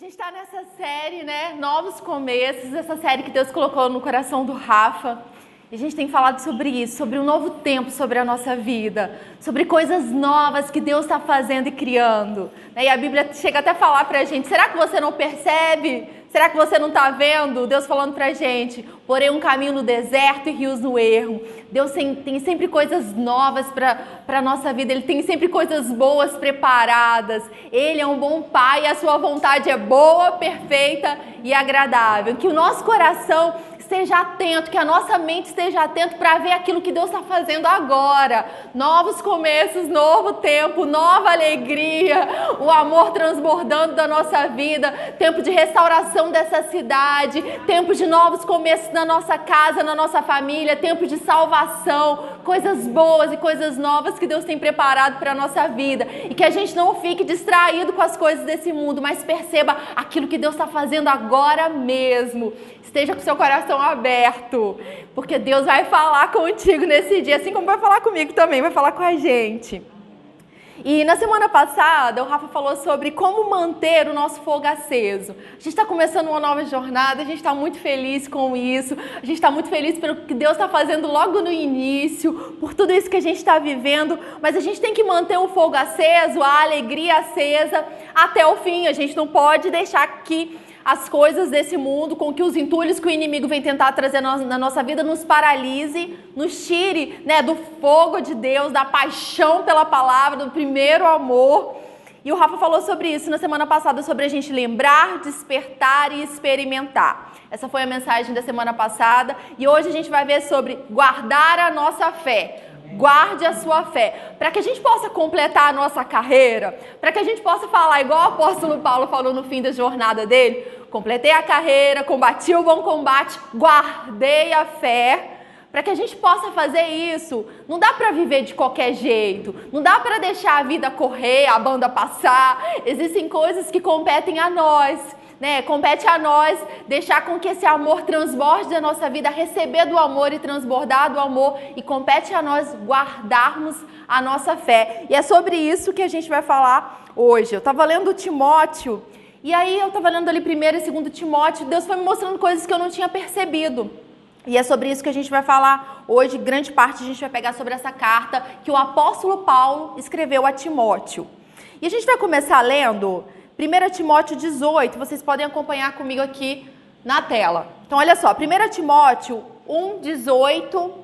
gente está nessa série, né? Novos começos, essa série que Deus colocou no coração do Rafa. E a gente tem falado sobre isso, sobre um novo tempo sobre a nossa vida, sobre coisas novas que Deus está fazendo e criando. Né? E a Bíblia chega até a falar para a gente: será que você não percebe? Será que você não está vendo? Deus falando para gente: porém, um caminho no deserto e rios no erro. Deus tem, sempre coisas novas para a nossa vida, Ele tem sempre coisas boas preparadas. Ele é um bom Pai a Sua vontade é boa, perfeita e agradável. Que o nosso coração esteja atento, que a nossa mente esteja atento para ver aquilo que Deus está fazendo agora. Novos começos, novo tempo, nova alegria, o amor transbordando da nossa vida, tempo de restauração dessa cidade, tempo de novos começos na nossa casa, na nossa família, tempo de salvação, coisas boas e coisas novas que Deus tem preparado para a nossa vida. E que a gente não fique distraído com as coisas desse mundo, mas perceba aquilo que Deus está fazendo agora mesmo. Esteja com seu coração aberto, porque Deus vai falar contigo nesse dia, assim como vai falar comigo também, vai falar com a gente. E na semana passada, o Rafa falou sobre como manter o nosso fogo aceso. A gente está começando uma nova jornada, a gente está muito feliz com isso, a gente está muito feliz pelo que Deus está fazendo logo no início, por tudo isso que a gente está vivendo, mas a gente tem que manter o fogo aceso, a alegria acesa até o fim. A gente não pode deixar que as coisas desse mundo, com que os entulhos que o inimigo vem tentar trazer na nossa vida nos paralise, nos tire né, do fogo de Deus, da paixão pela palavra, do primeiro amor. E o Rafa falou sobre isso na semana passada, sobre a gente lembrar, despertar e experimentar. Essa foi a mensagem da semana passada. E hoje a gente vai ver sobre guardar a nossa fé. Guarde a sua fé. Para que a gente possa completar a nossa carreira, para que a gente possa falar igual o apóstolo Paulo falou no fim da jornada dele: completei a carreira, combati o bom combate, guardei a fé. Para que a gente possa fazer isso, não dá para viver de qualquer jeito, não dá para deixar a vida correr, a banda passar. Existem coisas que competem a nós né? Compete a nós deixar com que esse amor transborde da nossa vida, receber do amor e transbordar do amor, e compete a nós guardarmos a nossa fé. E é sobre isso que a gente vai falar hoje. Eu estava lendo Timóteo, e aí eu estava lendo ali primeiro e segundo Timóteo, Deus foi me mostrando coisas que eu não tinha percebido. E é sobre isso que a gente vai falar hoje. Grande parte a gente vai pegar sobre essa carta que o apóstolo Paulo escreveu a Timóteo. E a gente vai começar lendo 1 Timóteo 18, vocês podem acompanhar comigo aqui na tela. Então, olha só, 1 Timóteo 1, 18.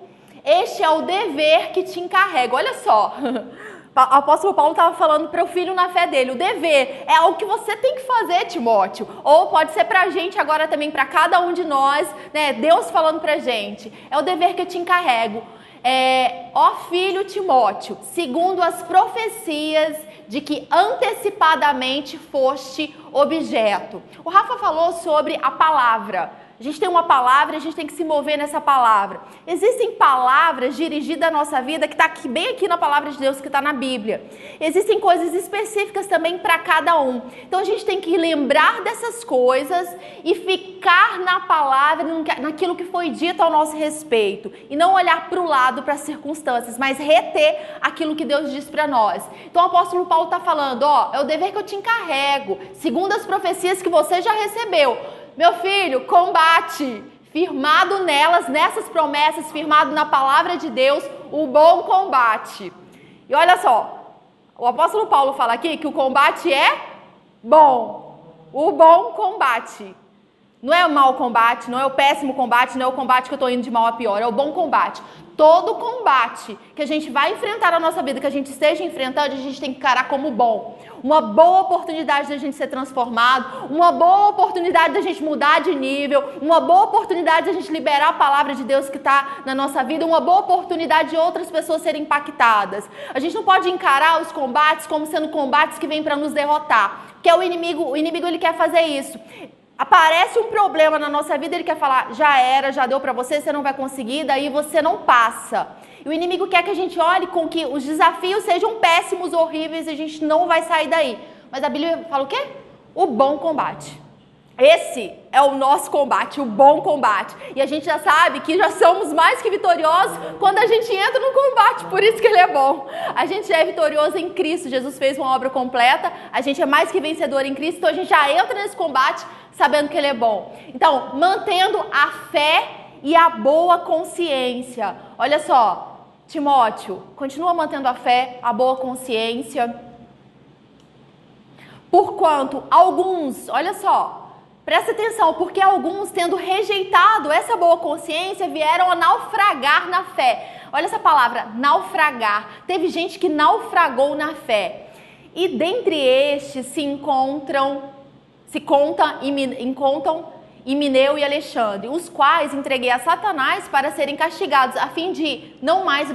Este é o dever que te encarrego. Olha só. O apóstolo Paulo estava falando para o filho na fé dele. O dever é algo que você tem que fazer, Timóteo. Ou pode ser para a gente agora também, para cada um de nós, né? Deus falando para a gente. É o dever que eu te encarrego. É, ó filho Timóteo, segundo as profecias de que antecipadamente foste objeto. O Rafa falou sobre a palavra. A gente tem uma palavra e a gente tem que se mover nessa palavra. Existem palavras dirigidas à nossa vida que está bem aqui na palavra de Deus, que está na Bíblia. Existem coisas específicas também para cada um. Então a gente tem que lembrar dessas coisas e ficar na palavra, naquilo que foi dito ao nosso respeito. E não olhar para o lado, para as circunstâncias, mas reter aquilo que Deus diz para nós. Então o apóstolo Paulo está falando: ó, é o dever que eu te encarrego, segundo as profecias que você já recebeu. Meu filho, combate, firmado nelas, nessas promessas, firmado na palavra de Deus, o bom combate. E olha só, o apóstolo Paulo fala aqui que o combate é bom. O bom combate. Não é o mau combate, não é o péssimo combate, não é o combate que eu estou indo de mal a pior, é o bom combate. Todo combate que a gente vai enfrentar na nossa vida, que a gente esteja enfrentando, a gente tem que encarar como bom. Uma boa oportunidade da gente ser transformado, uma boa oportunidade da gente mudar de nível, uma boa oportunidade da gente liberar a palavra de Deus que está na nossa vida, uma boa oportunidade de outras pessoas serem impactadas. A gente não pode encarar os combates como sendo combates que vêm para nos derrotar, que é o inimigo, o inimigo ele quer fazer isso aparece um problema na nossa vida, ele quer falar, já era, já deu para você, você não vai conseguir, daí você não passa. E o inimigo quer que a gente olhe com que os desafios sejam péssimos, horríveis, e a gente não vai sair daí. Mas a Bíblia fala o quê? O bom combate. Esse é o nosso combate, o bom combate. E a gente já sabe que já somos mais que vitoriosos quando a gente entra no combate, por isso que ele é bom. A gente é vitorioso em Cristo, Jesus fez uma obra completa, a gente é mais que vencedor em Cristo, então a gente já entra nesse combate sabendo que ele é bom. Então, mantendo a fé e a boa consciência. Olha só, Timóteo, continua mantendo a fé, a boa consciência. Porquanto alguns, olha só, Presta atenção, porque alguns, tendo rejeitado essa boa consciência, vieram a naufragar na fé. Olha essa palavra, naufragar. Teve gente que naufragou na fé. E dentre estes se encontram, se conta, encontram Imineu e Alexandre, os quais entreguei a Satanás para serem castigados, a fim de não mais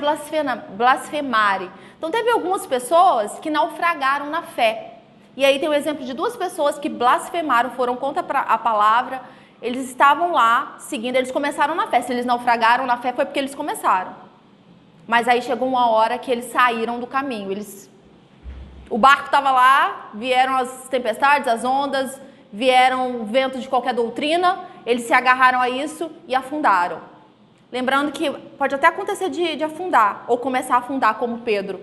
blasfemarem. Então teve algumas pessoas que naufragaram na fé. E aí tem o exemplo de duas pessoas que blasfemaram, foram contra a palavra, eles estavam lá seguindo, eles começaram na fé. Se eles naufragaram na fé foi porque eles começaram. Mas aí chegou uma hora que eles saíram do caminho. Eles o barco estava lá, vieram as tempestades, as ondas, vieram ventos de qualquer doutrina, eles se agarraram a isso e afundaram. Lembrando que pode até acontecer de, de afundar, ou começar a afundar como Pedro.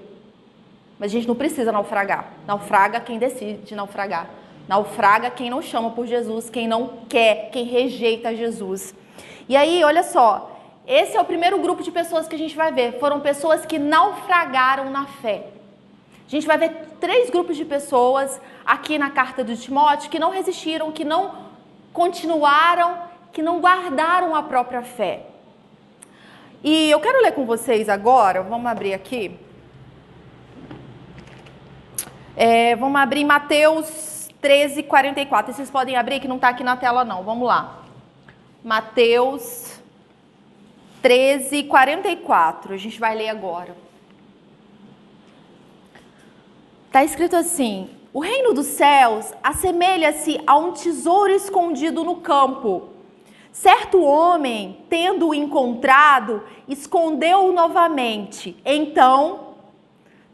Mas a gente não precisa naufragar. Naufraga quem decide naufragar. Naufraga quem não chama por Jesus, quem não quer, quem rejeita Jesus. E aí, olha só, esse é o primeiro grupo de pessoas que a gente vai ver. Foram pessoas que naufragaram na fé. A gente vai ver três grupos de pessoas aqui na carta de Timóteo que não resistiram, que não continuaram, que não guardaram a própria fé. E eu quero ler com vocês agora, vamos abrir aqui. É, vamos abrir Mateus 13, 44. Vocês podem abrir, que não está aqui na tela, não. Vamos lá. Mateus 13, 44. A gente vai ler agora. Está escrito assim: O reino dos céus assemelha-se a um tesouro escondido no campo. Certo homem, tendo-o encontrado, escondeu-o novamente. Então,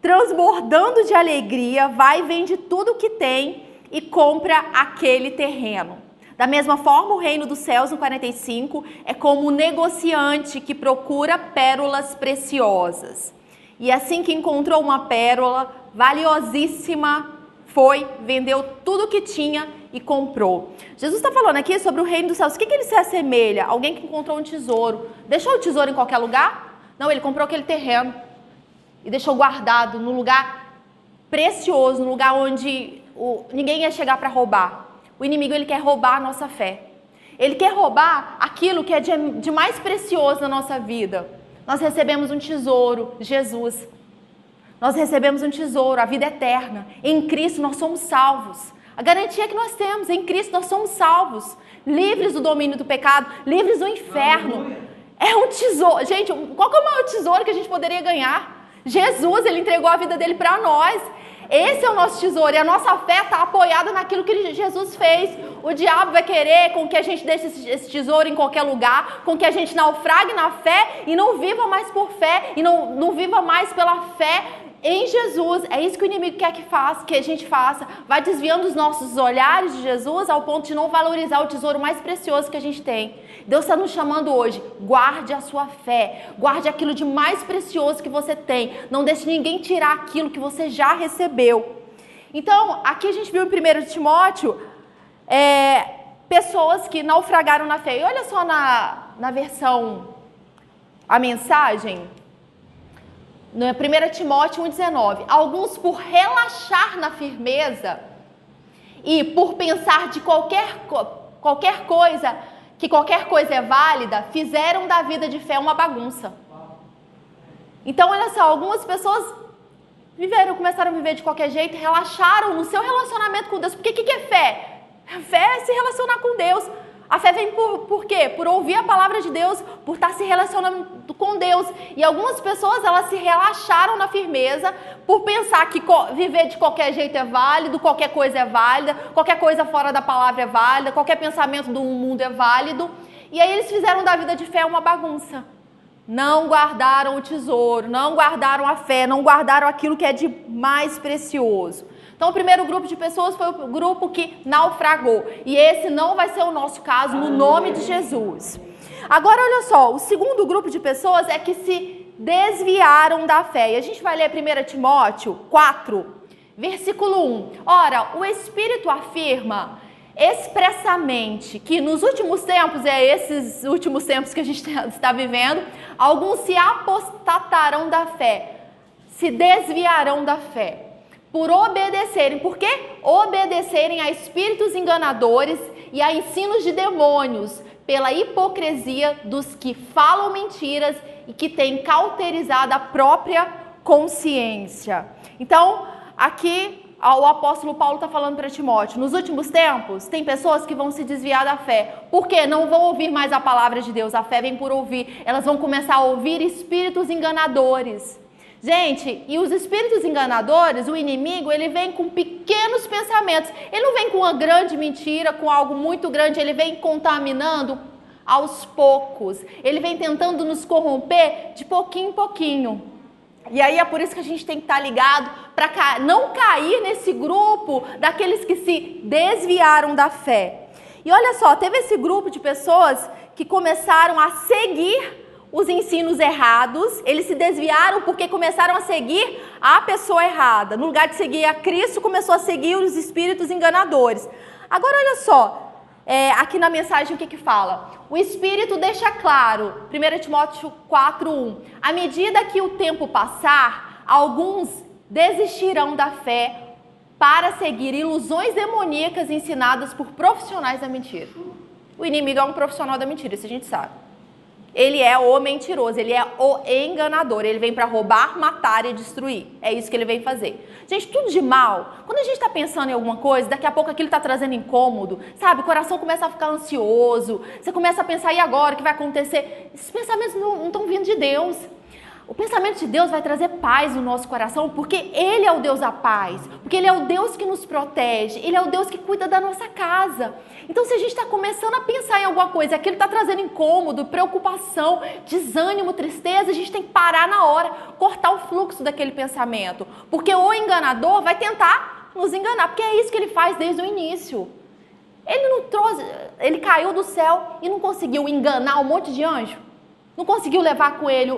transbordando de alegria, vai e vende tudo o que tem e compra aquele terreno. Da mesma forma, o reino dos céus, no 45, é como um negociante que procura pérolas preciosas. E assim que encontrou uma pérola valiosíssima, foi, vendeu tudo que tinha e comprou. Jesus está falando aqui sobre o reino dos céus. O que, que ele se assemelha? Alguém que encontrou um tesouro. Deixou o tesouro em qualquer lugar? Não, ele comprou aquele terreno e deixou guardado no lugar precioso, no lugar onde o, ninguém ia chegar para roubar. O inimigo ele quer roubar a nossa fé. Ele quer roubar aquilo que é de, de mais precioso na nossa vida. Nós recebemos um tesouro, Jesus. Nós recebemos um tesouro, a vida eterna. Em Cristo nós somos salvos. A garantia que nós temos, em Cristo nós somos salvos, livres do domínio do pecado, livres do inferno. É um tesouro. Gente, qual é o maior tesouro que a gente poderia ganhar? Jesus, ele entregou a vida dele para nós. Esse é o nosso tesouro e a nossa fé está apoiada naquilo que Jesus fez. O diabo vai querer com que a gente deixe esse tesouro em qualquer lugar, com que a gente naufrague na fé e não viva mais por fé e não, não viva mais pela fé em Jesus. É isso que o inimigo quer que, faça, que a gente faça. Vai desviando os nossos olhares de Jesus ao ponto de não valorizar o tesouro mais precioso que a gente tem. Deus está nos chamando hoje. Guarde a sua fé. Guarde aquilo de mais precioso que você tem. Não deixe ninguém tirar aquilo que você já recebeu. Então, aqui a gente viu em 1 Timóteo é, pessoas que naufragaram na fé. E olha só na, na versão, a mensagem no 1 Timóteo 1,19, alguns por relaxar na firmeza e por pensar de qualquer, qualquer coisa, que qualquer coisa é válida, fizeram da vida de fé uma bagunça. Então, olha só, algumas pessoas viveram, começaram a viver de qualquer jeito, relaxaram no seu relacionamento com Deus. Porque o que, que é fé? Fé é se relacionar com Deus. A fé vem por, por quê? Por ouvir a palavra de Deus, por estar se relacionando com Deus. E algumas pessoas, elas se relaxaram na firmeza por pensar que viver de qualquer jeito é válido, qualquer coisa é válida, qualquer coisa fora da palavra é válida, qualquer pensamento do mundo é válido. E aí eles fizeram da vida de fé uma bagunça. Não guardaram o tesouro, não guardaram a fé, não guardaram aquilo que é de mais precioso. Então, o primeiro grupo de pessoas foi o grupo que naufragou. E esse não vai ser o nosso caso, no nome de Jesus. Agora, olha só, o segundo grupo de pessoas é que se desviaram da fé. E a gente vai ler 1 Timóteo 4, versículo 1. Ora, o Espírito afirma expressamente que nos últimos tempos, é esses últimos tempos que a gente está vivendo, alguns se apostatarão da fé, se desviarão da fé, por obedecerem, por quê? Obedecerem a espíritos enganadores e a ensinos de demônios, pela hipocrisia dos que falam mentiras e que têm cauterizado a própria consciência. Então, aqui o apóstolo Paulo está falando para Timóteo: nos últimos tempos, tem pessoas que vão se desviar da fé. Por quê? Não vão ouvir mais a palavra de Deus. A fé vem por ouvir. Elas vão começar a ouvir espíritos enganadores. Gente, e os espíritos enganadores, o inimigo, ele vem com pequenos pensamentos. Ele não vem com uma grande mentira, com algo muito grande, ele vem contaminando aos poucos. Ele vem tentando nos corromper de pouquinho em pouquinho. E aí é por isso que a gente tem que estar ligado para não cair nesse grupo daqueles que se desviaram da fé. E olha só, teve esse grupo de pessoas que começaram a seguir os ensinos errados, eles se desviaram porque começaram a seguir a pessoa errada. No lugar de seguir a Cristo, começou a seguir os espíritos enganadores. Agora olha só, é, aqui na mensagem o que, que fala? O Espírito deixa claro, 1 Timóteo 4,1: à medida que o tempo passar, alguns desistirão da fé para seguir ilusões demoníacas ensinadas por profissionais da mentira. O inimigo é um profissional da mentira, isso a gente sabe. Ele é o mentiroso, ele é o enganador. Ele vem para roubar, matar e destruir. É isso que ele vem fazer. Gente, tudo de mal. Quando a gente está pensando em alguma coisa, daqui a pouco aquilo está trazendo incômodo, sabe? O coração começa a ficar ansioso. Você começa a pensar, e agora? O que vai acontecer? Esses pensamentos não estão vindo de Deus. O pensamento de Deus vai trazer paz no nosso coração, porque Ele é o Deus da paz, porque Ele é o Deus que nos protege, Ele é o Deus que cuida da nossa casa. Então, se a gente está começando a pensar em alguma coisa, aquilo está trazendo incômodo, preocupação, desânimo, tristeza, a gente tem que parar na hora, cortar o fluxo daquele pensamento, porque o enganador vai tentar nos enganar, porque é isso que ele faz desde o início. Ele não trouxe, ele caiu do céu e não conseguiu enganar um monte de anjo. Não conseguiu levar com ele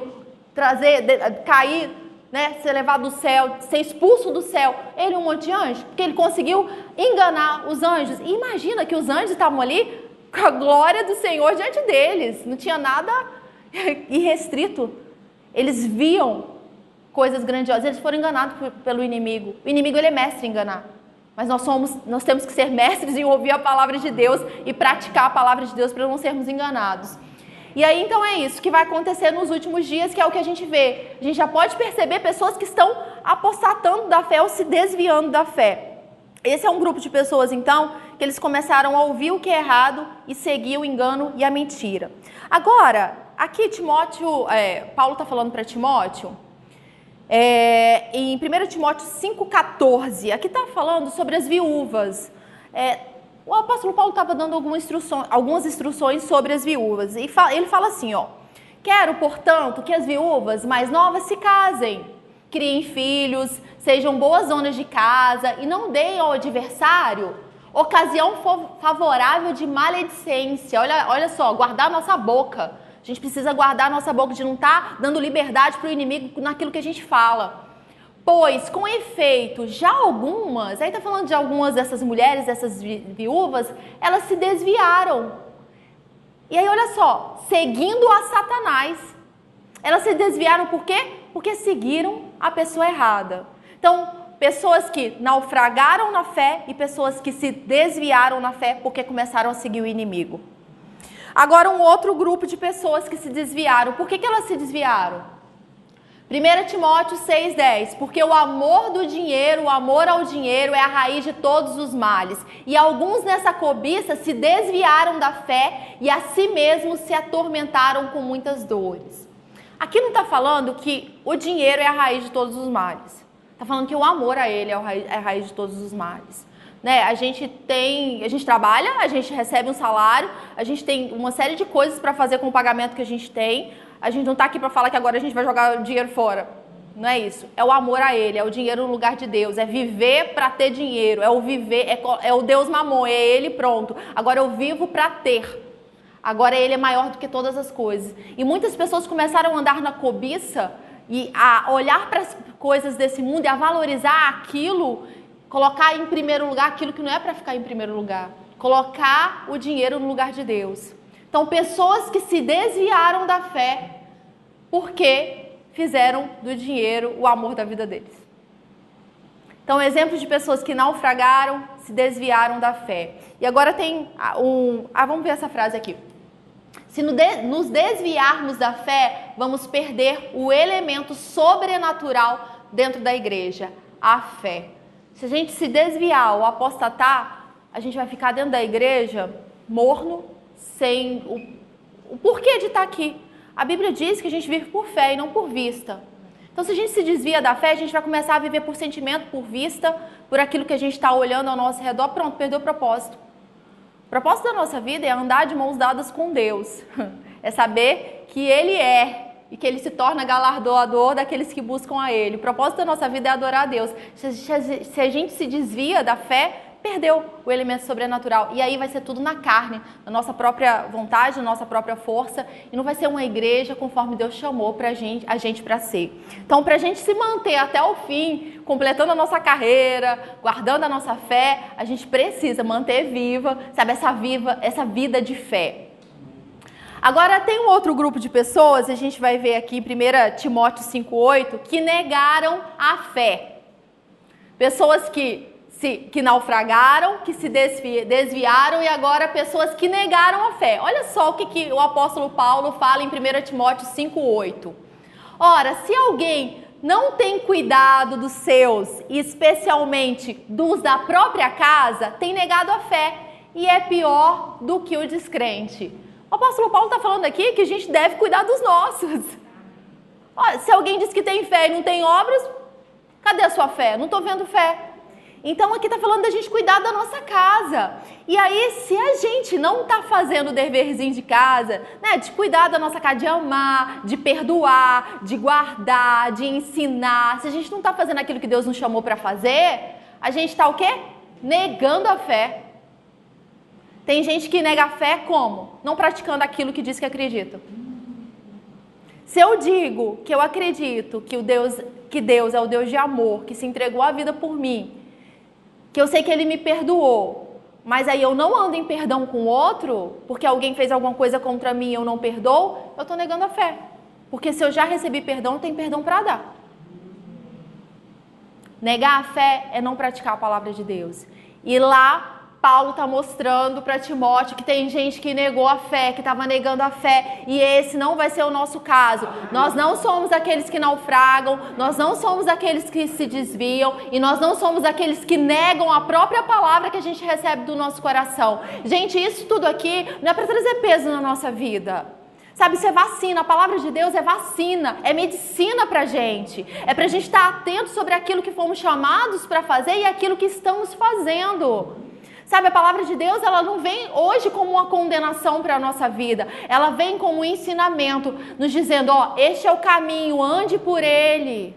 trazer, de, cair, né, ser levado do céu, ser expulso do céu. Ele é um monte de anjo, porque ele conseguiu enganar os anjos. E imagina que os anjos estavam ali com a glória do Senhor diante deles. Não tinha nada irrestrito. Eles viam coisas grandiosas. Eles foram enganados pelo inimigo. O inimigo ele é mestre em enganar. Mas nós somos, nós temos que ser mestres em ouvir a palavra de Deus e praticar a palavra de Deus para não sermos enganados. E aí então é isso que vai acontecer nos últimos dias, que é o que a gente vê. A gente já pode perceber pessoas que estão apostatando da fé ou se desviando da fé. Esse é um grupo de pessoas, então, que eles começaram a ouvir o que é errado e seguir o engano e a mentira. Agora, aqui Timóteo, é, Paulo está falando para Timóteo, é, em 1 Timóteo 5,14, aqui está falando sobre as viúvas. É, o apóstolo Paulo estava dando algumas instruções, algumas instruções sobre as viúvas. E ele fala assim, ó. Quero, portanto, que as viúvas mais novas se casem, criem filhos, sejam boas donas de casa e não deem ao adversário ocasião favorável de maledicência. Olha, olha só, guardar nossa boca. A gente precisa guardar nossa boca de não estar tá dando liberdade para o inimigo naquilo que a gente fala. Pois, com efeito, já algumas, aí está falando de algumas dessas mulheres, dessas viúvas, elas se desviaram. E aí, olha só, seguindo a Satanás. Elas se desviaram por quê? Porque seguiram a pessoa errada. Então, pessoas que naufragaram na fé e pessoas que se desviaram na fé porque começaram a seguir o inimigo. Agora, um outro grupo de pessoas que se desviaram. Por que, que elas se desviaram? 1 Timóteo 6,10: Porque o amor do dinheiro, o amor ao dinheiro é a raiz de todos os males. E alguns nessa cobiça se desviaram da fé e a si mesmos se atormentaram com muitas dores. Aqui não está falando que o dinheiro é a raiz de todos os males. Está falando que o amor a ele é, é a raiz de todos os males. Né? A gente tem, a gente trabalha, a gente recebe um salário, a gente tem uma série de coisas para fazer com o pagamento que a gente tem, a gente não está aqui para falar que agora a gente vai jogar o dinheiro fora. Não é isso. É o amor a Ele, é o dinheiro no lugar de Deus, é viver para ter dinheiro, é o viver, é, é, o Deus mamon, é Ele pronto. Agora eu vivo para ter. Agora Ele é maior do que todas as coisas. E muitas pessoas começaram a andar na cobiça e a olhar para as coisas desse mundo e a valorizar aquilo, colocar em primeiro lugar aquilo que não é para ficar em primeiro lugar. Colocar o dinheiro no lugar de Deus. Então, pessoas que se desviaram da fé porque fizeram do dinheiro o amor da vida deles. Então, exemplos de pessoas que naufragaram, se desviaram da fé. E agora tem um. Ah, vamos ver essa frase aqui. Se nos desviarmos da fé, vamos perder o elemento sobrenatural dentro da igreja, a fé. Se a gente se desviar ou apostatar, a gente vai ficar dentro da igreja morno, sem o, o porquê de estar aqui. A Bíblia diz que a gente vive por fé e não por vista. Então, se a gente se desvia da fé, a gente vai começar a viver por sentimento, por vista, por aquilo que a gente está olhando ao nosso redor. Pronto, perdeu o propósito. O propósito da nossa vida é andar de mãos dadas com Deus. É saber que Ele é e que Ele se torna galardoador daqueles que buscam a Ele. O propósito da nossa vida é adorar a Deus. Se a gente se desvia da fé, perdeu o elemento sobrenatural. E aí vai ser tudo na carne, na nossa própria vontade, na nossa própria força. E não vai ser uma igreja conforme Deus chamou pra gente, a gente para ser. Então, para a gente se manter até o fim, completando a nossa carreira, guardando a nossa fé, a gente precisa manter viva, sabe, essa, viva, essa vida de fé. Agora tem um outro grupo de pessoas, a gente vai ver aqui em 1 Timóteo 5,8, que negaram a fé. Pessoas que se, que naufragaram, que se desviaram e agora pessoas que negaram a fé. Olha só o que, que o apóstolo Paulo fala em 1 Timóteo 5,8. Ora, se alguém não tem cuidado dos seus, especialmente dos da própria casa, tem negado a fé e é pior do que o descrente. O apóstolo Paulo está falando aqui que a gente deve cuidar dos nossos. Olha, se alguém diz que tem fé e não tem obras, cadê a sua fé? Não estou vendo fé. Então aqui está falando da gente cuidar da nossa casa. E aí, se a gente não está fazendo o deverzinho de casa, né, de cuidar da nossa casa, de amar, de perdoar, de guardar, de ensinar, se a gente não está fazendo aquilo que Deus nos chamou para fazer, a gente está o quê? Negando a fé. Tem gente que nega a fé como? Não praticando aquilo que diz que acredita. Se eu digo que eu acredito que o Deus, que Deus é o Deus de amor, que se entregou a vida por mim, que eu sei que ele me perdoou, mas aí eu não ando em perdão com o outro, porque alguém fez alguma coisa contra mim e eu não perdoo, eu estou negando a fé. Porque se eu já recebi perdão, tem perdão para dar. Negar a fé é não praticar a palavra de Deus. E lá Paulo está mostrando para Timóteo que tem gente que negou a fé, que estava negando a fé, e esse não vai ser o nosso caso. Nós não somos aqueles que naufragam, nós não somos aqueles que se desviam, e nós não somos aqueles que negam a própria palavra que a gente recebe do nosso coração. Gente, isso tudo aqui não é para trazer peso na nossa vida. Sabe, isso é vacina. A palavra de Deus é vacina, é medicina para gente. É para a gente estar atento sobre aquilo que fomos chamados para fazer e aquilo que estamos fazendo. Sabe, a palavra de Deus, ela não vem hoje como uma condenação para a nossa vida. Ela vem como um ensinamento, nos dizendo, ó, este é o caminho, ande por ele.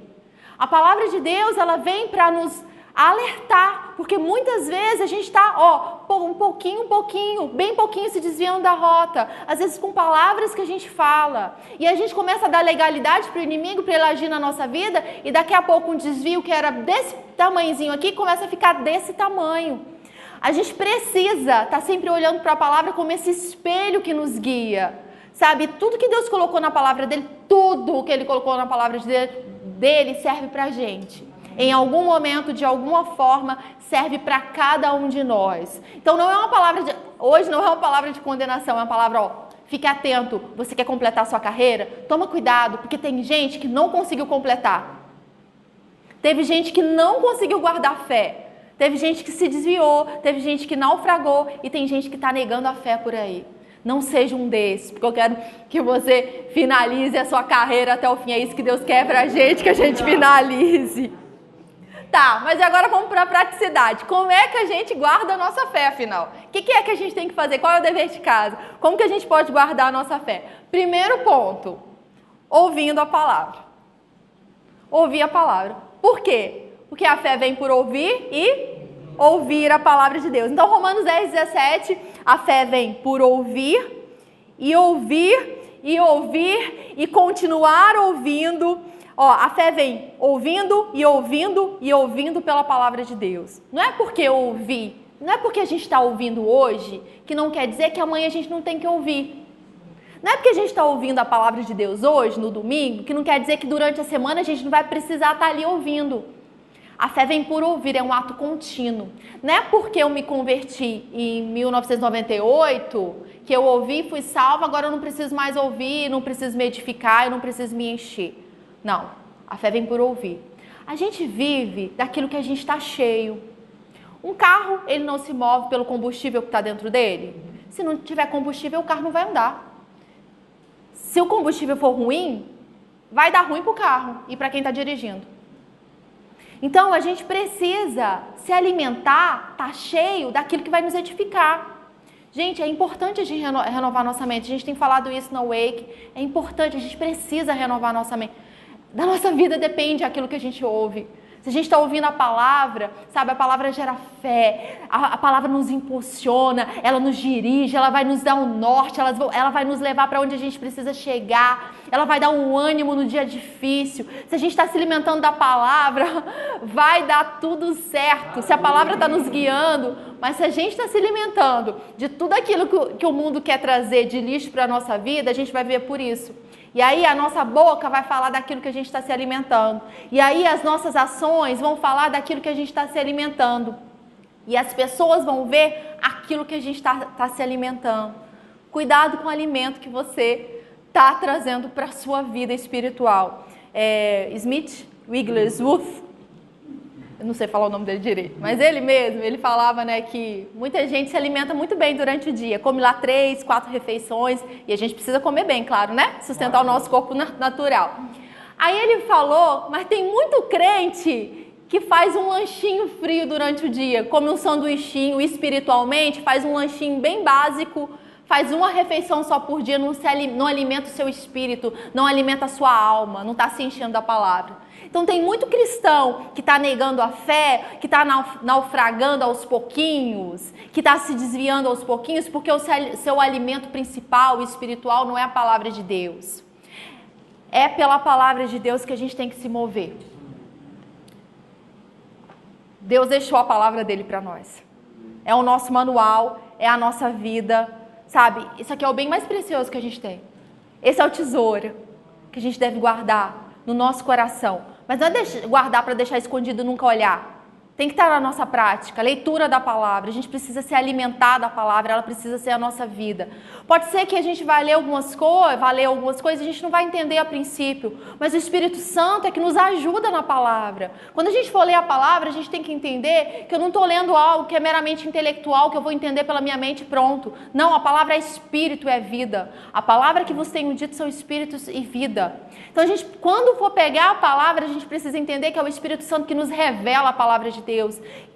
A palavra de Deus, ela vem para nos alertar, porque muitas vezes a gente está, ó, um pouquinho, um pouquinho, bem pouquinho se desviando da rota, às vezes com palavras que a gente fala, e a gente começa a dar legalidade para o inimigo, para ele agir na nossa vida, e daqui a pouco um desvio que era desse tamanhozinho aqui começa a ficar desse tamanho. A gente precisa estar tá sempre olhando para a palavra como esse espelho que nos guia. Sabe, tudo que Deus colocou na palavra dele, tudo que ele colocou na palavra dele serve para gente. Em algum momento, de alguma forma, serve para cada um de nós. Então não é uma palavra de. Hoje não é uma palavra de condenação, é uma palavra, ó, fique atento. Você quer completar a sua carreira? Toma cuidado, porque tem gente que não conseguiu completar. Teve gente que não conseguiu guardar fé. Teve gente que se desviou, teve gente que naufragou e tem gente que está negando a fé por aí. Não seja um desses, porque eu quero que você finalize a sua carreira até o fim. É isso que Deus quer pra gente, que a gente finalize. Tá, mas agora vamos para a praticidade. Como é que a gente guarda a nossa fé, afinal? O que, que é que a gente tem que fazer? Qual é o dever de casa? Como que a gente pode guardar a nossa fé? Primeiro ponto, ouvindo a palavra. Ouvir a palavra. Por quê? Porque a fé vem por ouvir e ouvir a palavra de Deus. Então, Romanos 10, 17, a fé vem por ouvir e ouvir e ouvir e continuar ouvindo. Ó, a fé vem ouvindo e ouvindo e ouvindo pela palavra de Deus. Não é porque eu ouvi, não é porque a gente está ouvindo hoje que não quer dizer que amanhã a gente não tem que ouvir. Não é porque a gente está ouvindo a palavra de Deus hoje, no domingo, que não quer dizer que durante a semana a gente não vai precisar estar tá ali ouvindo. A fé vem por ouvir, é um ato contínuo. Não é porque eu me converti em 1998 que eu ouvi, fui salva, agora eu não preciso mais ouvir, não preciso me edificar, eu não preciso me encher. Não, a fé vem por ouvir. A gente vive daquilo que a gente está cheio. Um carro, ele não se move pelo combustível que está dentro dele. Se não tiver combustível, o carro não vai andar. Se o combustível for ruim, vai dar ruim para o carro e para quem está dirigindo. Então a gente precisa se alimentar, tá cheio daquilo que vai nos edificar. Gente, é importante a gente renovar nossa mente. A gente tem falado isso na Wake. É importante, a gente precisa renovar nossa mente. Da nossa vida depende aquilo que a gente ouve. Se a gente está ouvindo a palavra, sabe, a palavra gera fé, a, a, palavra nos impulsiona, ela nos dirige, ela vai nos dar um norte, ela, ela vai nos levar para onde a gente precisa chegar, ela vai dar um ânimo no dia difícil. Se a gente está se alimentando da palavra, vai dar tudo certo. Se a palavra está nos guiando, mas se a gente está se alimentando de tudo aquilo que, que o mundo quer trazer de lixo para a nossa vida, a gente vai ver por isso. E aí a nossa boca vai falar daquilo que a gente está se alimentando. E aí as nossas ações vão falar daquilo que a gente está se alimentando. E as pessoas vão ver aquilo que a gente está tá se alimentando. Cuidado com o alimento que você está trazendo para a sua vida espiritual. É, Smith Wigglesworth eu não sei falar o nome dele direito, mas ele mesmo, ele falava, né, que muita gente se alimenta muito bem durante o dia, come lá três, quatro refeições, e a gente precisa comer bem, claro, né? Sustentar o nosso corpo natural. Aí ele falou, mas tem muito crente que faz um lanchinho frio durante o dia, come um sanduichinho espiritualmente, faz um lanchinho bem básico, faz uma refeição só por dia, não, se, não alimenta o seu espírito, não alimenta a sua alma, não está se enchendo da palavra. Então tem muito cristão que está negando a fé, que está naufragando aos pouquinhos, que está se desviando aos pouquinhos, porque o seu alimento principal espiritual não é a palavra de Deus. É pela palavra de Deus que a gente tem que se mover. Deus deixou a palavra dele para nós. É o nosso manual, é a nossa vida, sabe? Isso aqui é o bem mais precioso que a gente tem. Esse é o tesouro que a gente deve guardar no nosso coração mas não é guardar para deixar escondido e nunca olhar. Tem que estar na nossa prática, leitura da palavra. A gente precisa se alimentar da palavra, ela precisa ser a nossa vida. Pode ser que a gente vai ler algumas coisas, vai ler algumas coisas, a gente não vai entender a princípio, mas o Espírito Santo é que nos ajuda na palavra. Quando a gente for ler a palavra, a gente tem que entender que eu não estou lendo algo que é meramente intelectual, que eu vou entender pela minha mente pronto. Não, a palavra é espírito, é vida. A palavra que vos tenho dito são espíritos e vida. Então a gente, quando for pegar a palavra, a gente precisa entender que é o Espírito Santo que nos revela a palavra de Deus.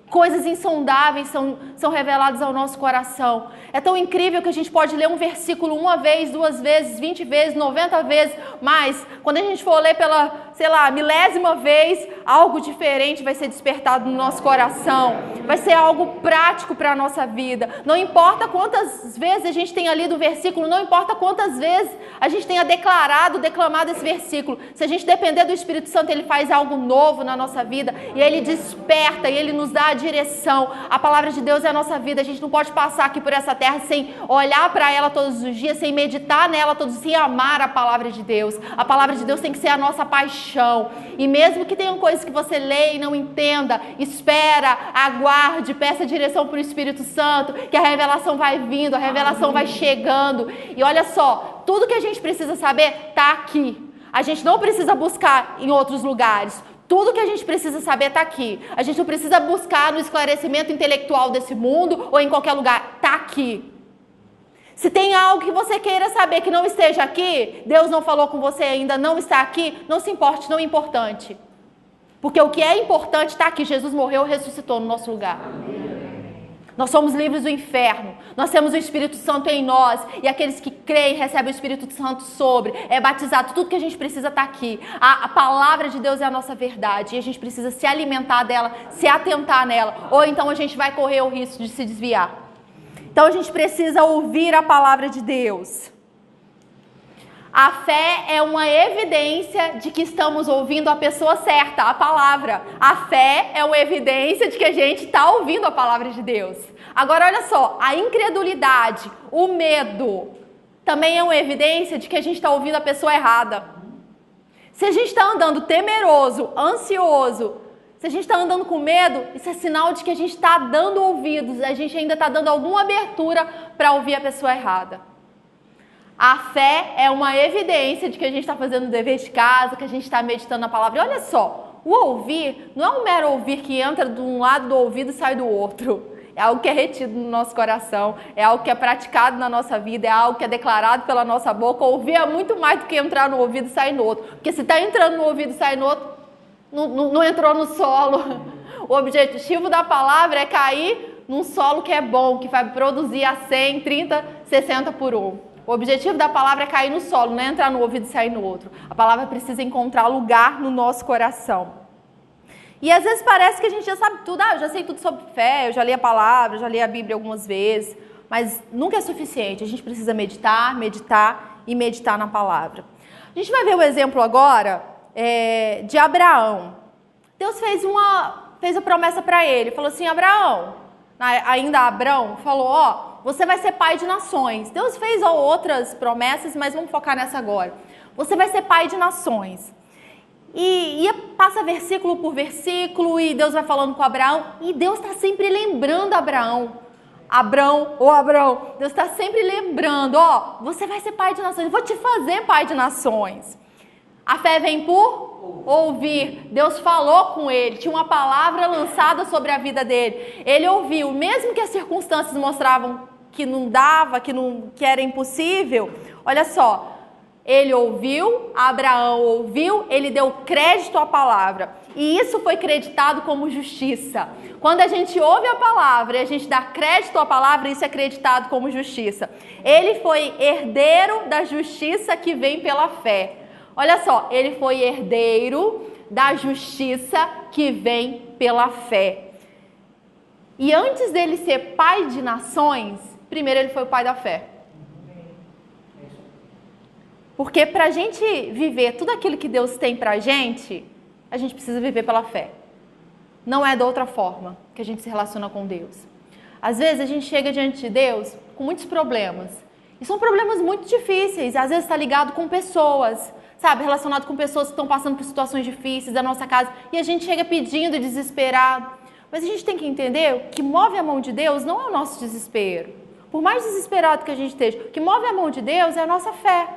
Coisas insondáveis são, são reveladas ao nosso coração. É tão incrível que a gente pode ler um versículo uma vez, duas vezes, vinte vezes, noventa vezes, mas quando a gente for ler pela, sei lá, milésima vez, algo diferente vai ser despertado no nosso coração. Vai ser algo prático para a nossa vida. Não importa quantas vezes a gente tenha lido o versículo, não importa quantas vezes a gente tenha declarado, declamado esse versículo. Se a gente depender do Espírito Santo, ele faz algo novo na nossa vida e ele desperta e ele nos dá a direção. A palavra de Deus é a nossa vida. A gente não pode passar aqui por essa terra sem olhar para ela todos os dias, sem meditar nela todos os dias, sem amar a palavra de Deus. A palavra de Deus tem que ser a nossa paixão. E mesmo que tenham coisas que você lê e não entenda, espera, aguarde, peça direção para o Espírito Santo, que a revelação vai vindo, a revelação vai chegando. E olha só, tudo que a gente precisa saber está aqui. A gente não precisa buscar em outros lugares. Tudo que a gente precisa saber está aqui. A gente não precisa buscar no esclarecimento intelectual desse mundo ou em qualquer lugar. Está aqui. Se tem algo que você queira saber que não esteja aqui, Deus não falou com você ainda, não está aqui, não se importe, não é importante. Porque o que é importante está aqui. Jesus morreu, ressuscitou no nosso lugar. Nós somos livres do inferno. Nós temos o Espírito Santo em nós. E aqueles que creem recebem o Espírito Santo sobre. É batizado. Tudo que a gente precisa está aqui. A, a, palavra de Deus é a nossa verdade. E a gente precisa se alimentar dela, se atentar nela. Ou então a gente vai correr o risco de se desviar. Então a gente precisa ouvir a palavra de Deus. A fé é uma evidência de que estamos ouvindo a pessoa certa, a palavra. A fé é uma evidência de que a gente está ouvindo a palavra de Deus. Agora, olha só, a incredulidade, o medo, também é uma evidência de que a gente está ouvindo a pessoa errada. Se a gente está andando temeroso, ansioso, se a gente está andando com medo, isso é sinal de que a gente está dando ouvidos, a gente ainda está dando alguma abertura para ouvir a pessoa errada. A fé é uma evidência de que a gente está fazendo o dever de casa, que a gente está meditando na palavra. E olha só, o ouvir não é um mero ouvir que entra de um lado do ouvido e sai do outro. É algo que é retido no nosso coração, é algo que é praticado na nossa vida, é algo que é declarado pela nossa boca. Ouvir é muito mais do que entrar no ouvido e sair no outro. Porque se está entrando no ouvido e sair no outro, não, não, não entrou no solo. O objetivo da palavra é cair num solo que é bom, que vai produzir a 100, 30, 60 por um. O objetivo da palavra é cair no solo, não é entrar no ouvido e sair no outro. A palavra precisa encontrar lugar no nosso coração. E às vezes parece que a gente já sabe tudo. Ah, eu já sei tudo sobre fé, eu já li a palavra, eu já li a Bíblia algumas vezes. Mas nunca é suficiente. A gente precisa meditar, meditar e meditar na palavra. A gente vai ver o exemplo agora é, de Abraão. Deus fez uma, fez a promessa para ele. Falou assim, Abraão, ainda Abraão, falou, ó, você vai ser pai de nações. Deus fez outras promessas, mas vamos focar nessa agora. Você vai ser pai de nações. E, e passa versículo por versículo, e Deus vai falando com Abraão, e Deus está sempre lembrando Abraão. Abraão, ô Abraão, Deus está sempre lembrando, ó, você vai ser pai de nações, vou te fazer pai de nações. A fé vem por ouvir. Deus falou com ele, tinha uma palavra lançada sobre a vida dele. Ele ouviu, mesmo que as circunstâncias mostravam que não dava, que, não, que era impossível. Olha só, ele ouviu, Abraão ouviu, ele deu crédito à palavra. E isso foi creditado como justiça. Quando a gente ouve a palavra e a gente dá crédito à palavra, isso é acreditado como justiça. Ele foi herdeiro da justiça que vem pela fé. Olha só, ele foi herdeiro da justiça que vem pela fé. E antes dele ser pai de nações, Primeiro, ele foi o pai da fé. Porque para a gente viver tudo aquilo que Deus tem para a gente, a gente precisa viver pela fé. Não é da outra forma que a gente se relaciona com Deus. Às vezes a gente chega diante de Deus com muitos problemas. E são problemas muito difíceis. Às vezes está ligado com pessoas, sabe? Relacionado com pessoas que estão passando por situações difíceis da nossa casa. E a gente chega pedindo, desesperado. Mas a gente tem que entender que move a mão de Deus não é o nosso desespero. Por mais desesperado que a gente esteja, o que move a mão de Deus é a nossa fé.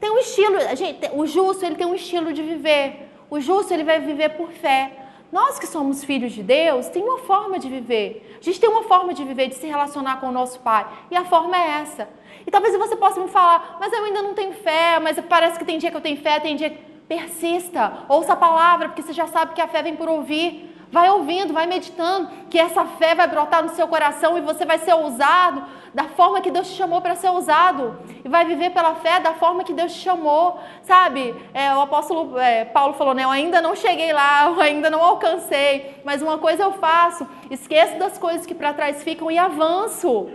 Tem um estilo, gente, o justo ele tem um estilo de viver. O justo ele vai viver por fé. Nós que somos filhos de Deus, tem uma forma de viver. A gente tem uma forma de viver, de se relacionar com o nosso Pai. E a forma é essa. E talvez você possa me falar, mas eu ainda não tenho fé, mas parece que tem dia que eu tenho fé, tem dia que. Persista, ouça a palavra, porque você já sabe que a fé vem por ouvir. Vai ouvindo, vai meditando, que essa fé vai brotar no seu coração e você vai ser ousado da forma que Deus te chamou para ser ousado. E vai viver pela fé da forma que Deus te chamou. Sabe, é, o apóstolo é, Paulo falou, né? Eu ainda não cheguei lá, eu ainda não alcancei, mas uma coisa eu faço: esqueço das coisas que para trás ficam e avanço.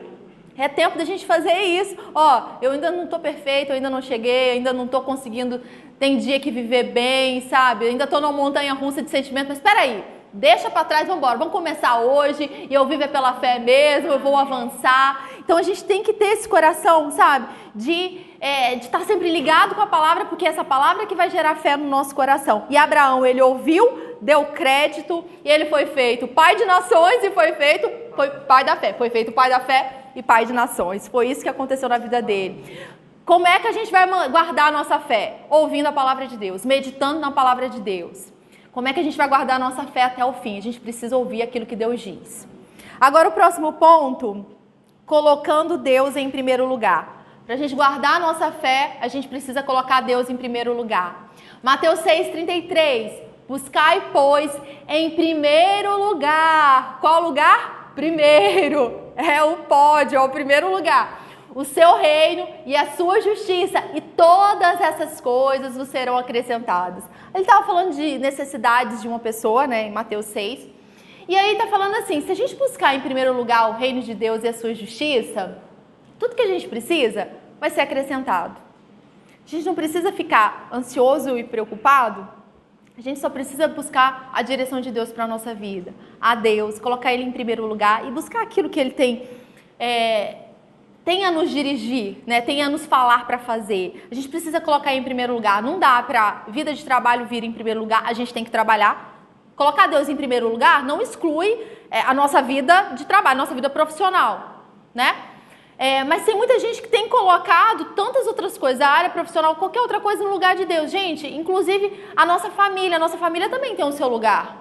É tempo da gente fazer isso. Ó, eu ainda não estou perfeito, eu ainda não cheguei, ainda não estou conseguindo. Tem dia que viver bem, sabe? Eu ainda estou numa montanha russa de sentimentos, mas espera aí. Deixa para trás, vamos embora. Vamos começar hoje e eu vivo pela fé mesmo, eu vou avançar. Então a gente tem que ter esse coração, sabe? De, é, estar sempre ligado com a palavra, porque é essa palavra que vai gerar fé no nosso coração. E Abraão, ele ouviu, deu crédito e ele foi feito pai de nações e foi feito foi pai da fé. Foi feito pai da fé e pai de nações. Foi isso que aconteceu na vida dele. Como é que a gente vai guardar a nossa fé? Ouvindo a palavra de Deus, meditando na palavra de Deus. Como é que a gente vai guardar a nossa fé até o fim? A gente precisa ouvir aquilo que Deus diz. Agora, o próximo ponto, colocando Deus em primeiro lugar. Para a gente guardar a nossa fé, a gente precisa colocar Deus em primeiro lugar. Mateus 6,33. Buscai, pois, em primeiro lugar. Qual lugar? primeiro. É o pódio, é o primeiro lugar. O seu reino e a sua justiça, e todas essas coisas vos serão acrescentadas. Ele estava falando de necessidades de uma pessoa, né, em Mateus 6. E aí está falando assim: se a gente buscar em primeiro lugar o reino de Deus e a sua justiça, tudo que a gente precisa vai ser acrescentado. A gente não precisa ficar ansioso e preocupado a gente só precisa buscar a direção de Deus para a nossa vida, a Deus, colocar Ele em primeiro lugar e buscar aquilo que Ele tem, é, tem a nos dirigir, né? tem a nos falar para fazer. A gente precisa colocar em primeiro lugar. Não dá para vida de trabalho vir em primeiro lugar, a gente tem que trabalhar. Colocar Deus em primeiro lugar não exclui é, a nossa vida de trabalho, nossa vida profissional, né? É, mas tem muita gente que tem colocado tantas outras coisas, a área profissional, qualquer outra coisa no lugar de Deus. Gente, inclusive a nossa família, a nossa família também tem o seu lugar.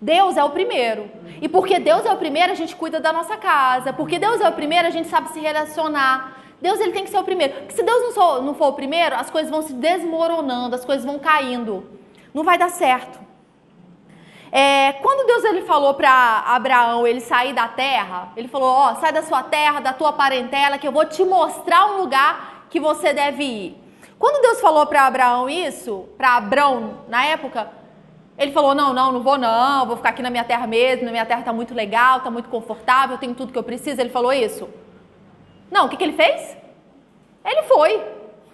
Deus é o primeiro. E porque Deus é o primeiro, a gente cuida da nossa casa. Porque Deus é o primeiro, a gente sabe se relacionar. Deus ele tem que ser o primeiro. Porque se Deus não for, não for o primeiro, as coisas vão se desmoronando, as coisas vão caindo. Não vai dar certo. É, quando Deus ele falou para Abraão ele sair da terra, ele falou: Ó, sai da sua terra, da tua parentela, que eu vou te mostrar um lugar que você deve ir. Quando Deus falou para Abraão isso, para Abrão na época, ele falou: Não, não, não vou, não, vou ficar aqui na minha terra mesmo, na minha terra está muito legal, está muito confortável, tenho tudo que eu preciso. Ele falou isso? Não, o que, que ele fez? Ele foi.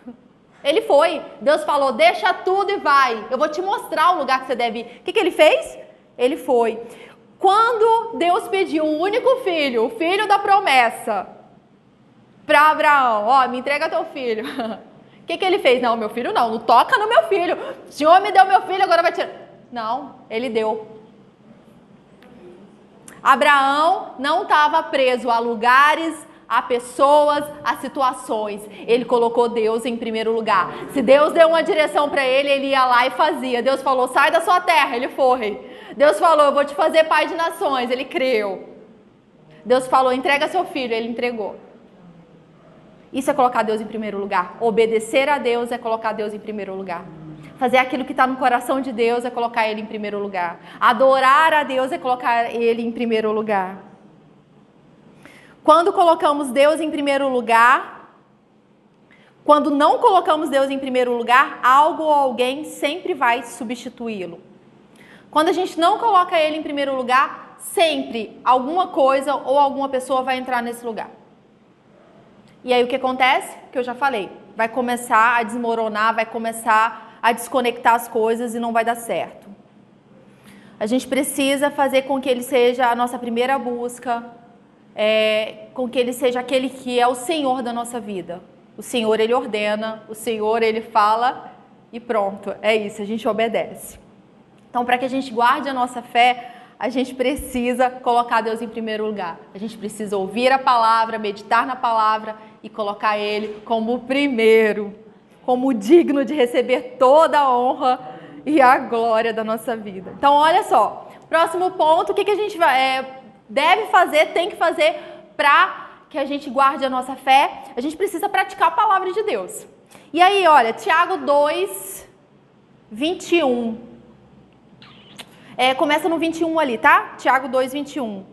Ele foi. Deus falou: Deixa tudo e vai. Eu vou te mostrar o lugar que você deve ir. O que, que ele fez? Ele foi. Quando Deus pediu o único filho, o filho da promessa, para Abraão: Ó, me entrega teu filho. O que, que ele fez? Não, meu filho não, não toca no meu filho. O Senhor me deu meu filho, agora vai tirar. Não, ele deu. Abraão não estava preso a lugares, a pessoas, a situações. Ele colocou Deus em primeiro lugar. Se Deus deu uma direção para ele, ele ia lá e fazia. Deus falou: sai da sua terra, ele foi. Deus falou: eu vou te fazer pai de nações, ele creu. Deus falou: entrega seu filho, ele entregou. Isso é colocar Deus em primeiro lugar. Obedecer a Deus é colocar Deus em primeiro lugar. Fazer aquilo que está no coração de Deus é colocar Ele em primeiro lugar. Adorar a Deus é colocar Ele em primeiro lugar. Quando colocamos Deus em primeiro lugar, quando não colocamos Deus em primeiro lugar, algo ou alguém sempre vai substituí-lo. Quando a gente não coloca ele em primeiro lugar, sempre alguma coisa ou alguma pessoa vai entrar nesse lugar. E aí o que acontece? Que eu já falei, vai começar a desmoronar, vai começar a desconectar as coisas e não vai dar certo. A gente precisa fazer com que ele seja a nossa primeira busca, é, com que ele seja aquele que é o Senhor da nossa vida. O Senhor, ele ordena, o Senhor, ele fala e pronto, é isso, a gente obedece. Então, para que a gente guarde a nossa fé, a gente precisa colocar Deus em primeiro lugar. A gente precisa ouvir a palavra, meditar na palavra e colocar Ele como o primeiro, como digno de receber toda a honra e a glória da nossa vida. Então, olha só, próximo ponto, o que, que a gente vai, é, deve fazer, tem que fazer para que a gente guarde a nossa fé, a gente precisa praticar a palavra de Deus. E aí, olha, Tiago 2, 21. É, começa no 21 ali, tá? Tiago 2, 21.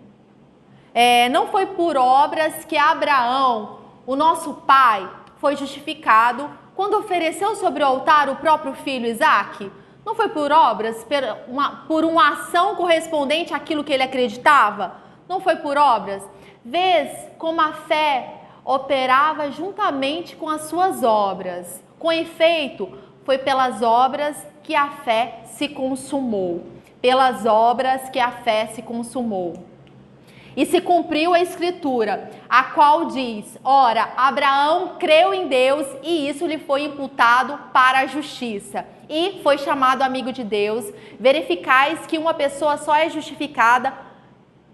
É, não foi por obras que Abraão, o nosso pai, foi justificado quando ofereceu sobre o altar o próprio filho Isaque? Não foi por obras, por uma ação correspondente àquilo que ele acreditava? não foi por obras? Vês como a fé operava juntamente com as suas obras. Com efeito, foi pelas obras que a fé se consumou. Pelas obras que a fé se consumou. E se cumpriu a escritura, a qual diz: Ora, Abraão creu em Deus e isso lhe foi imputado para a justiça. E foi chamado amigo de Deus. Verificais que uma pessoa só é justificada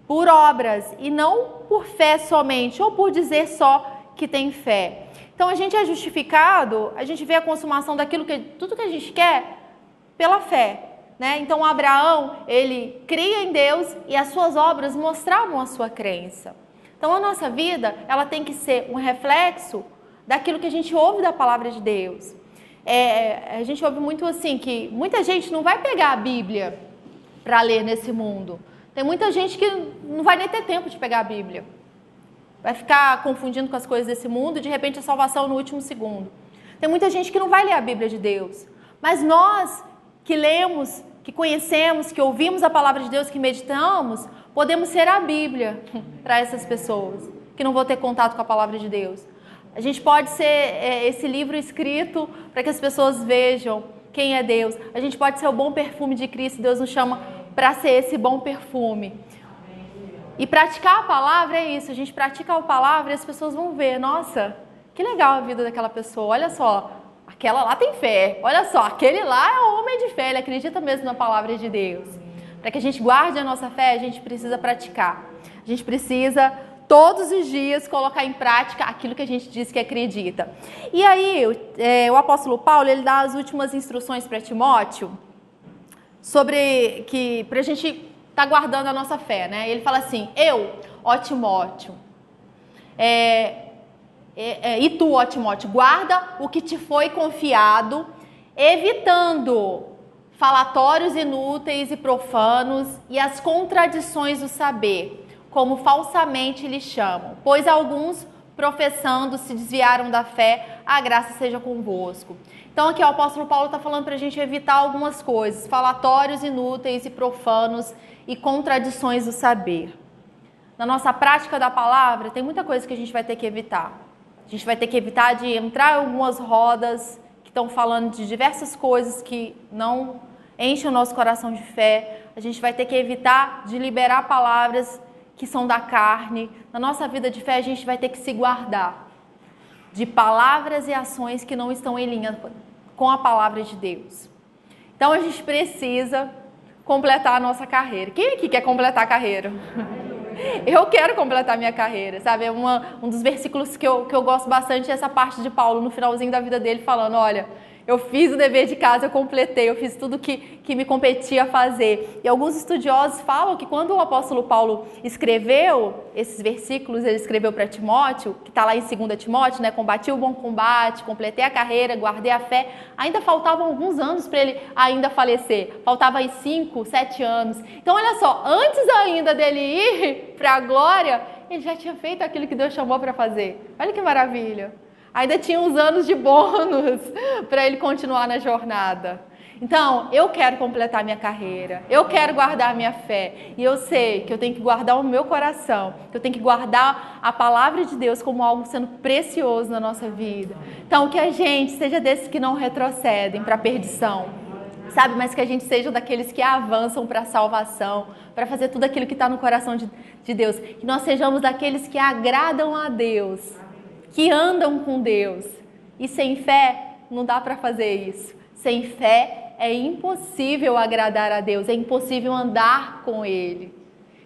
por obras e não por fé somente, ou por dizer só que tem fé. Então a gente é justificado, a gente vê a consumação daquilo que tudo que a gente quer pela fé, né? Então Abraão, ele cria em Deus e as suas obras mostravam a sua crença. Então a nossa vida, ela tem que ser um reflexo daquilo que a gente ouve da palavra de Deus. É, a gente ouve muito assim que muita gente não vai pegar a Bíblia para ler nesse mundo. Tem muita gente que não vai nem ter tempo de pegar a Bíblia. Vai ficar confundindo com as coisas desse mundo e de repente a salvação no último segundo. Tem muita gente que não vai ler a Bíblia de Deus. Mas nós que lemos, que conhecemos, que ouvimos a palavra de Deus, que meditamos, podemos ser a Bíblia para essas pessoas que não vão ter contato com a palavra de Deus. A gente pode ser é, esse livro escrito para que as pessoas vejam quem é Deus. A gente pode ser o bom perfume de Cristo. Deus nos chama para ser esse bom perfume. E praticar a palavra é isso. A gente pratica a palavra e as pessoas vão ver. Nossa, que legal a vida daquela pessoa. Olha só, aquela lá tem fé. Olha só, aquele lá é um homem de fé. Ele acredita mesmo na palavra de Deus. Para que a gente guarde a nossa fé, a gente precisa praticar. A gente precisa todos os dias colocar em prática aquilo que a gente diz que acredita. E aí, é, o apóstolo Paulo ele dá as últimas instruções para Timóteo sobre que para a gente estar tá guardando a nossa fé, né? Ele fala assim: eu, ó Timóteo, é, é, é, e tu, ó Timóteo, guarda o que te foi confiado, evitando falatórios inúteis e profanos e as contradições do saber como falsamente lhe chamam, pois alguns, professando, se desviaram da fé, a graça seja convosco. Então, aqui o apóstolo Paulo está falando para a gente evitar algumas coisas, falatórios inúteis e profanos e contradições do saber. Na nossa prática da palavra, tem muita coisa que a gente vai ter que evitar. A gente vai ter que evitar de entrar em algumas rodas que estão falando de diversas coisas que não enchem o nosso coração de fé. A gente vai ter que evitar de liberar palavras que são da carne. Na nossa vida de fé, a gente vai ter que se guardar de palavras e ações que não estão em linha com a palavra de Deus. Então a gente precisa completar a nossa carreira. Quem aqui quer completar a carreira? Eu quero completar minha carreira, sabe? É uma, um dos versículos que eu, que eu gosto bastante é essa parte de Paulo no finalzinho da vida dele, falando: olha, eu fiz o dever de casa, eu completei, eu fiz tudo que, que me competia fazer. E alguns estudiosos falam que quando o apóstolo Paulo escreveu esses versículos, ele escreveu para Timóteo, que está lá em 2 Timóteo, né? Combati o bom combate, completei a carreira, guardei a fé. Ainda faltavam alguns anos para ele ainda falecer. Faltava aí 5, 7 anos. Então, olha só, antes ainda dele ir para a glória, ele já tinha feito aquilo que Deus chamou para fazer. Olha que maravilha ainda tinha uns anos de bônus para ele continuar na jornada. Então, eu quero completar minha carreira, eu quero guardar minha fé, e eu sei que eu tenho que guardar o meu coração, que eu tenho que guardar a palavra de Deus como algo sendo precioso na nossa vida. Então, que a gente seja desses que não retrocedem para a perdição, sabe? Mas que a gente seja daqueles que avançam para a salvação, para fazer tudo aquilo que está no coração de, de Deus. Que nós sejamos daqueles que agradam a Deus que andam com Deus. E sem fé não dá para fazer isso. Sem fé é impossível agradar a Deus, é impossível andar com Ele.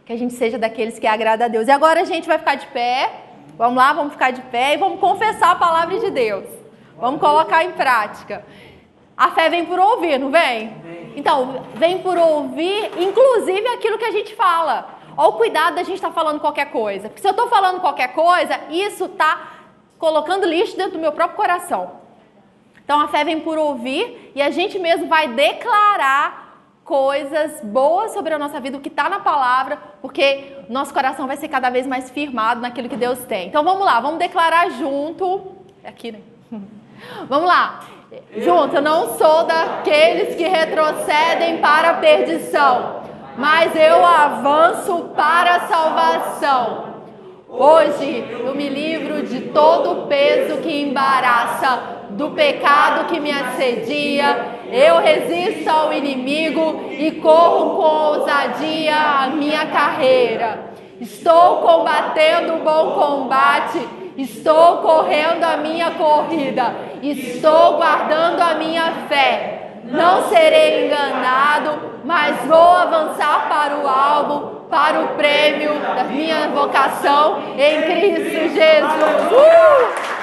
Que a gente seja daqueles que agrada a Deus. E agora a gente vai ficar de pé. Vamos lá, vamos ficar de pé e vamos confessar a palavra de Deus. Vamos colocar em prática. A fé vem por ouvir, não vem? Então, vem por ouvir, inclusive aquilo que a gente fala. Olha o cuidado da gente estar tá falando qualquer coisa. Porque se eu estou falando qualquer coisa, isso está colocando lixo dentro do meu próprio coração. Então a fé vem por ouvir e a gente mesmo vai declarar coisas boas sobre a nossa vida, o que está na palavra, porque nosso coração vai ser cada vez mais firmado naquilo que Deus tem. Então vamos lá, vamos declarar junto. É aqui, né? Vamos lá. Junto, eu não sou daqueles que retrocedem para a perdição, mas eu avanço para a salvação. Hoje eu me livro de todo o peso que embaraça, do pecado que me assedia. Eu resisto ao inimigo e corro com ousadia a minha carreira. Estou combatendo o bom combate, estou correndo a minha corrida, estou guardando a minha fé. Não serei enganado, mas vou avançar para o alvo para o prêmio da minha vocação em Cristo Jesus. Uh!